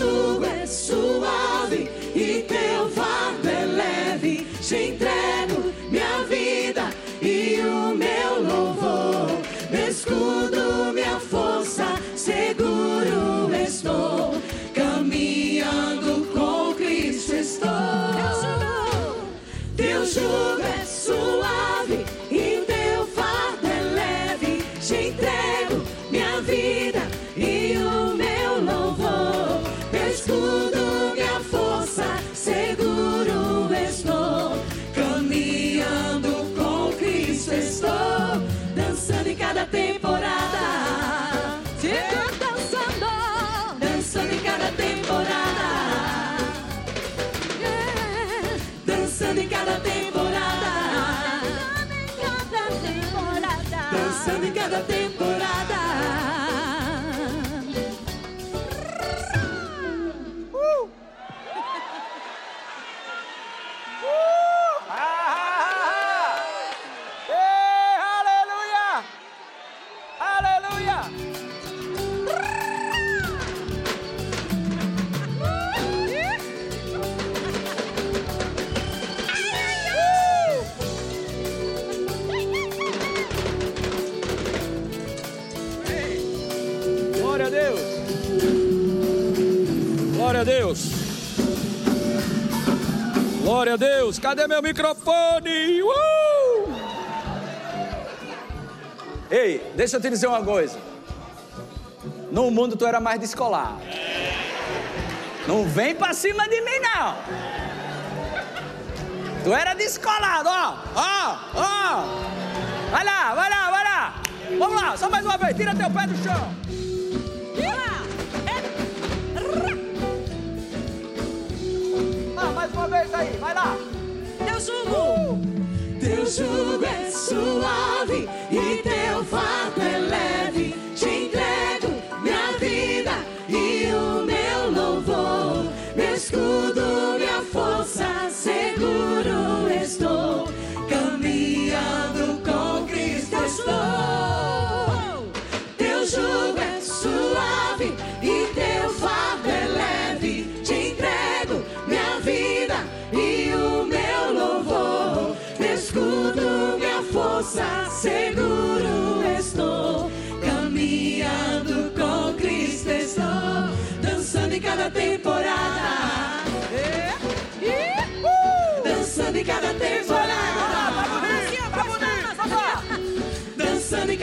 Jugo é suave e teu Dançando em cada temporada.
Cadê meu microfone? Uh! Ei, deixa eu te dizer uma coisa. No mundo tu era mais descolado. Não vem pra cima de mim, não. Tu era descolado, ó, ó, ó. Vai lá, vai lá, vai lá. Vamos lá, só mais uma vez. Tira teu pé do chão. Ah, mais uma vez aí, vai lá.
Jugo. Teu jugo é suave e teu fardo é leve.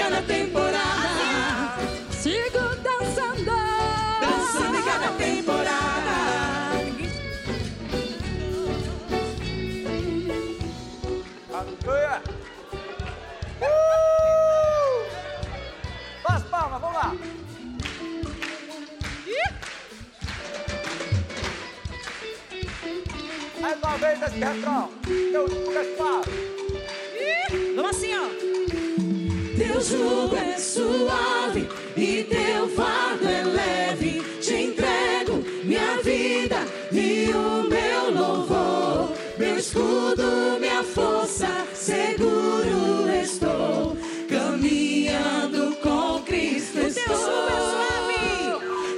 Cada temporada. Sigo dançando. Dançando em cada temporada.
Aleluia. Uh! Faz palmas, vamos lá. Mais uma vez esse refrão. Eu nunca falo.
Vamos assim, ó. Teu jugo é suave e teu fardo é leve. Te entrego minha vida e o meu louvor. Meu escudo, minha força, seguro estou. Caminhando com Cristo estou.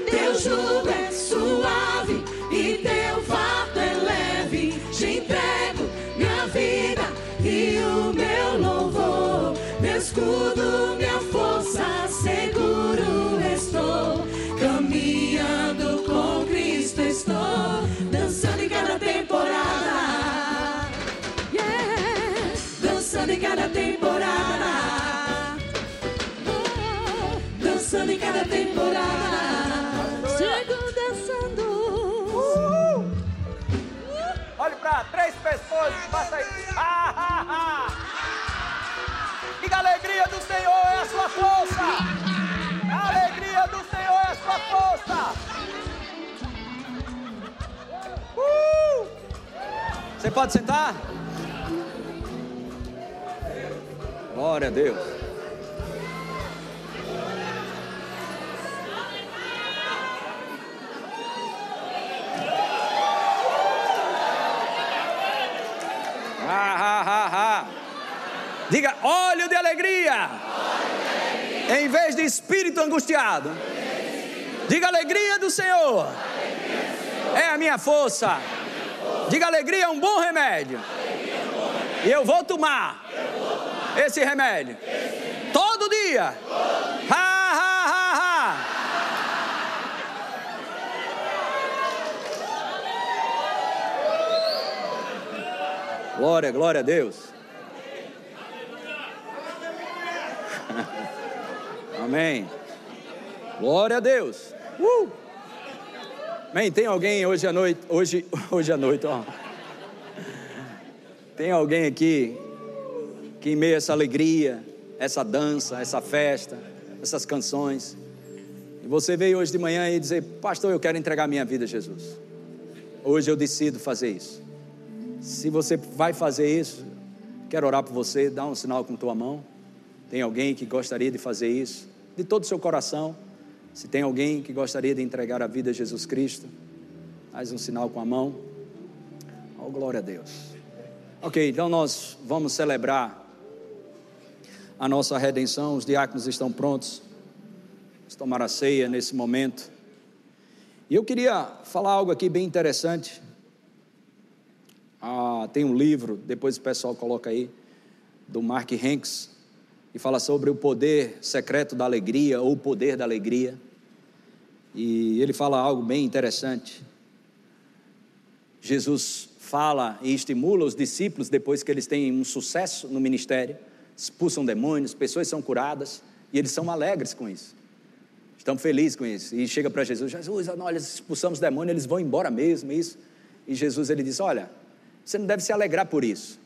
Teu jugo é suave e teu dançando em cada temporada. Chegam dançando. Uhul. Olhe pra três pessoas, passa aí. Que alegria do Senhor é a sua força. A alegria
do Senhor é a sua força. Você pode sentar? Glória a Deus. Diga óleo de alegria. Em vez de espírito angustiado. Diga alegria do Senhor. É a minha força. Diga alegria é um bom remédio. E eu vou tomar esse remédio. Todo dia. Ha, ha, ha, ha. Glória, glória a Deus. Amém. Glória a Deus. Uh! Amém. Tem alguém hoje à noite, hoje, hoje à noite, ó. Tem alguém aqui que em meio a essa alegria, essa dança, essa festa, essas canções, e você veio hoje de manhã e dizer, pastor, eu quero entregar minha vida a Jesus. Hoje eu decido fazer isso. Se você vai fazer isso, quero orar por você, dá um sinal com tua mão. Tem alguém que gostaria de fazer isso? De todo o seu coração. Se tem alguém que gostaria de entregar a vida a Jesus Cristo, faz um sinal com a mão. Oh, glória a Deus. Ok, então nós vamos celebrar a nossa redenção. Os diáconos estão prontos. Vamos tomar a ceia nesse momento. E eu queria falar algo aqui bem interessante. Ah, tem um livro, depois o pessoal coloca aí, do Mark Hanks, e fala sobre o poder secreto da alegria, ou o poder da alegria. E ele fala algo bem interessante. Jesus fala e estimula os discípulos depois que eles têm um sucesso no ministério, expulsam demônios, pessoas são curadas, e eles são alegres com isso. Estão felizes com isso. E chega para Jesus, Jesus, nós expulsamos demônios, eles vão embora mesmo, isso. E Jesus ele diz: Olha, você não deve se alegrar por isso.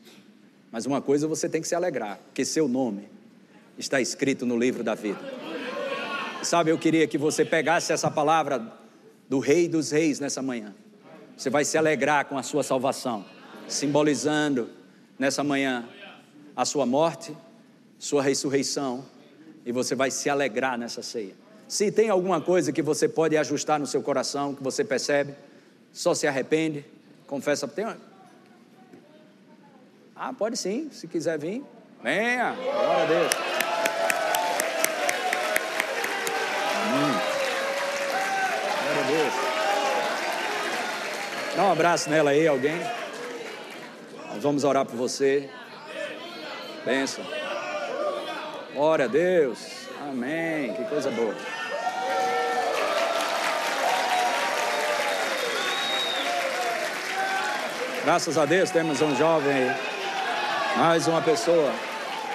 Mas uma coisa você tem que se alegrar, porque seu nome está escrito no livro da vida. Sabe, eu queria que você pegasse essa palavra do Rei dos Reis nessa manhã. Você vai se alegrar com a sua salvação, simbolizando nessa manhã a sua morte, sua ressurreição, e você vai se alegrar nessa ceia. Se tem alguma coisa que você pode ajustar no seu coração, que você percebe, só se arrepende, confessa. Tem. Ah, pode sim, se quiser vir. Venha, glória a Deus. Hum. Glória a Deus. Dá um abraço nela aí, alguém. Nós vamos orar por você. Benção. Glória a Deus. Amém. Que coisa boa. Graças a Deus temos um jovem aí. Mais uma pessoa.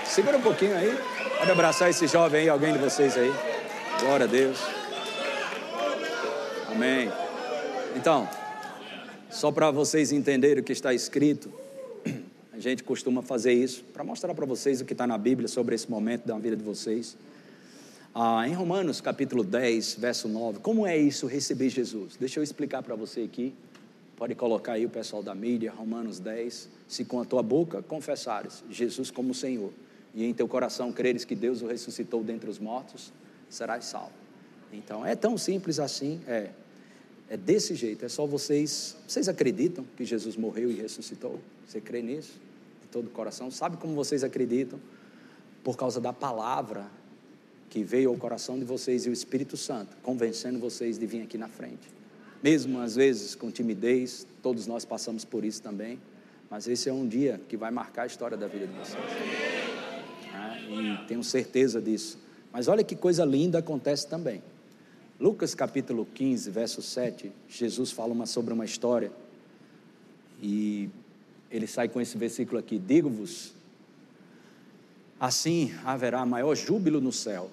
Segura um pouquinho aí. Pode abraçar esse jovem aí, alguém de vocês aí. Glória a Deus. Amém. Então, só para vocês entenderem o que está escrito, a gente costuma fazer isso para mostrar para vocês o que está na Bíblia sobre esse momento da vida de vocês. Ah, em Romanos capítulo 10, verso 9, como é isso receber Jesus? Deixa eu explicar para você aqui. Pode colocar aí o pessoal da mídia, Romanos 10. Se com a tua boca confessares Jesus como Senhor e em teu coração creres que Deus o ressuscitou dentre os mortos, serás salvo. Então é tão simples assim, é. É desse jeito, é só vocês. Vocês acreditam que Jesus morreu e ressuscitou? Você crê nisso? De todo o coração? Sabe como vocês acreditam? Por causa da palavra que veio ao coração de vocês e o Espírito Santo, convencendo vocês de vir aqui na frente. Mesmo às vezes com timidez, todos nós passamos por isso também, mas esse é um dia que vai marcar a história da vida de vocês. É, e tenho certeza disso. Mas olha que coisa linda acontece também. Lucas capítulo 15, verso 7, Jesus fala uma, sobre uma história e ele sai com esse versículo aqui: Digo-vos, assim haverá maior júbilo no céu.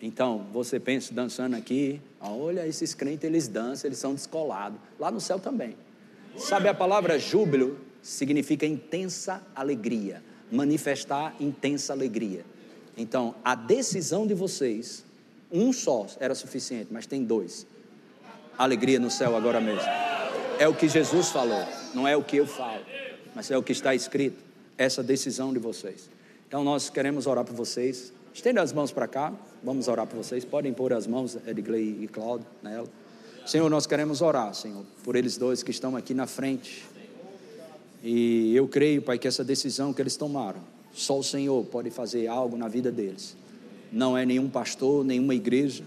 Então, você pensa dançando aqui, olha, esses crentes eles dançam, eles são descolados. Lá no céu também. Sabe a palavra júbilo significa intensa alegria, manifestar intensa alegria. Então, a decisão de vocês um só era suficiente, mas tem dois. Alegria no céu agora mesmo. É o que Jesus falou, não é o que eu falo, mas é o que está escrito. Essa decisão de vocês. Então nós queremos orar por vocês. Estenda as mãos para cá, vamos orar por vocês. Podem pôr as mãos, Edgley e Claudio, nela. Senhor, nós queremos orar, Senhor, por eles dois que estão aqui na frente. E eu creio, Pai, que essa decisão que eles tomaram, só o Senhor pode fazer algo na vida deles. Não é nenhum pastor, nenhuma igreja.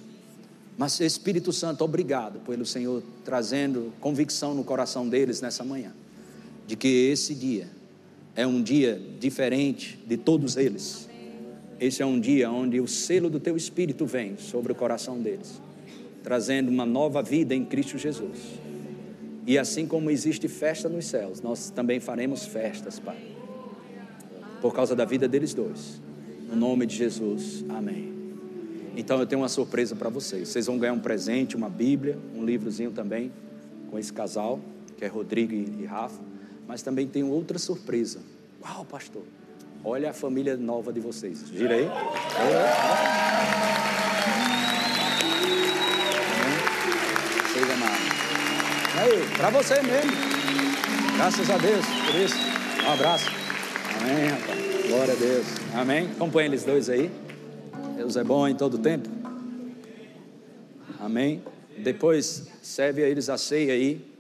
Mas Espírito Santo, obrigado pelo Senhor trazendo convicção no coração deles nessa manhã, de que esse dia é um dia diferente de todos eles. Esse é um dia onde o selo do teu Espírito vem sobre o coração deles, trazendo uma nova vida em Cristo Jesus. E assim como existe festa nos céus, nós também faremos festas, Pai, por causa da vida deles dois. No nome de Jesus, amém. Então eu tenho uma surpresa para vocês. Vocês vão ganhar um presente, uma Bíblia, um livrozinho também com esse casal, que é Rodrigo e Rafa. Mas também tem outra surpresa. Uau, pastor! Olha a família nova de vocês. Gira aí. Seja amado. Aí, para você mesmo. Graças a Deus por isso. Um abraço. Amém, rapaz. Glória a Deus. Amém. Acompanhe eles dois aí. Deus é bom em todo tempo. Amém. Depois serve a eles a ceia aí.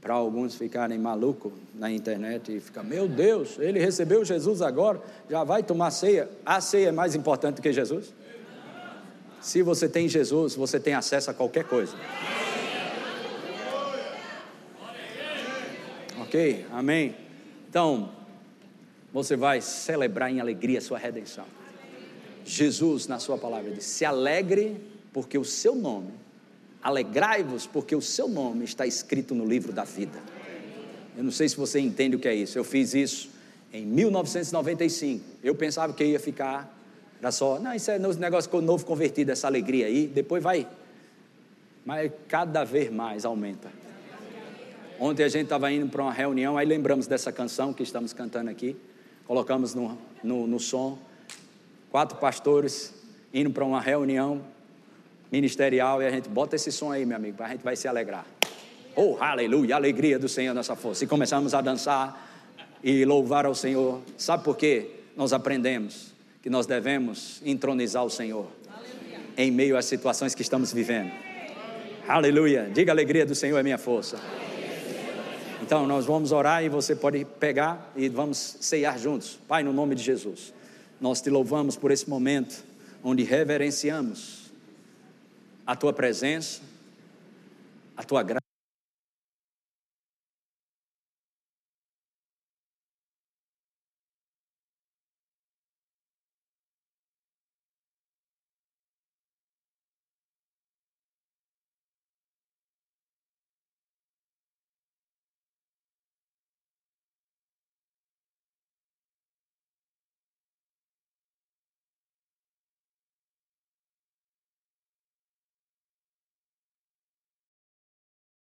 Para alguns ficarem malucos na internet e ficar, meu Deus, ele recebeu Jesus agora, já vai tomar ceia. A ceia é mais importante do que Jesus? Se você tem Jesus, você tem acesso a qualquer coisa. Ok? Amém? Então, você vai celebrar em alegria a sua redenção. Jesus, na sua palavra, diz: se alegre, porque o seu nome, alegrai-vos, porque o seu nome está escrito no livro da vida. Eu não sei se você entende o que é isso. Eu fiz isso em 1995. Eu pensava que ia ficar, era só, não, isso é negócio com novo convertido, essa alegria aí, depois vai. Mas cada vez mais aumenta. Ontem a gente estava indo para uma reunião, aí lembramos dessa canção que estamos cantando aqui, colocamos no, no, no som quatro pastores indo para uma reunião ministerial e a gente bota esse som aí, meu amigo, a gente vai se alegrar. Oh, aleluia, alegria do Senhor nossa força. E começamos a dançar e louvar ao Senhor. Sabe por quê? Nós aprendemos que nós devemos entronizar o Senhor aleluia. em meio às situações que estamos vivendo. Aleluia. Diga alegria do Senhor é minha força. Então, nós vamos orar e você pode pegar e vamos ceiar juntos. Pai, no nome de Jesus. Nós te louvamos por esse momento onde reverenciamos a tua presença, a tua graça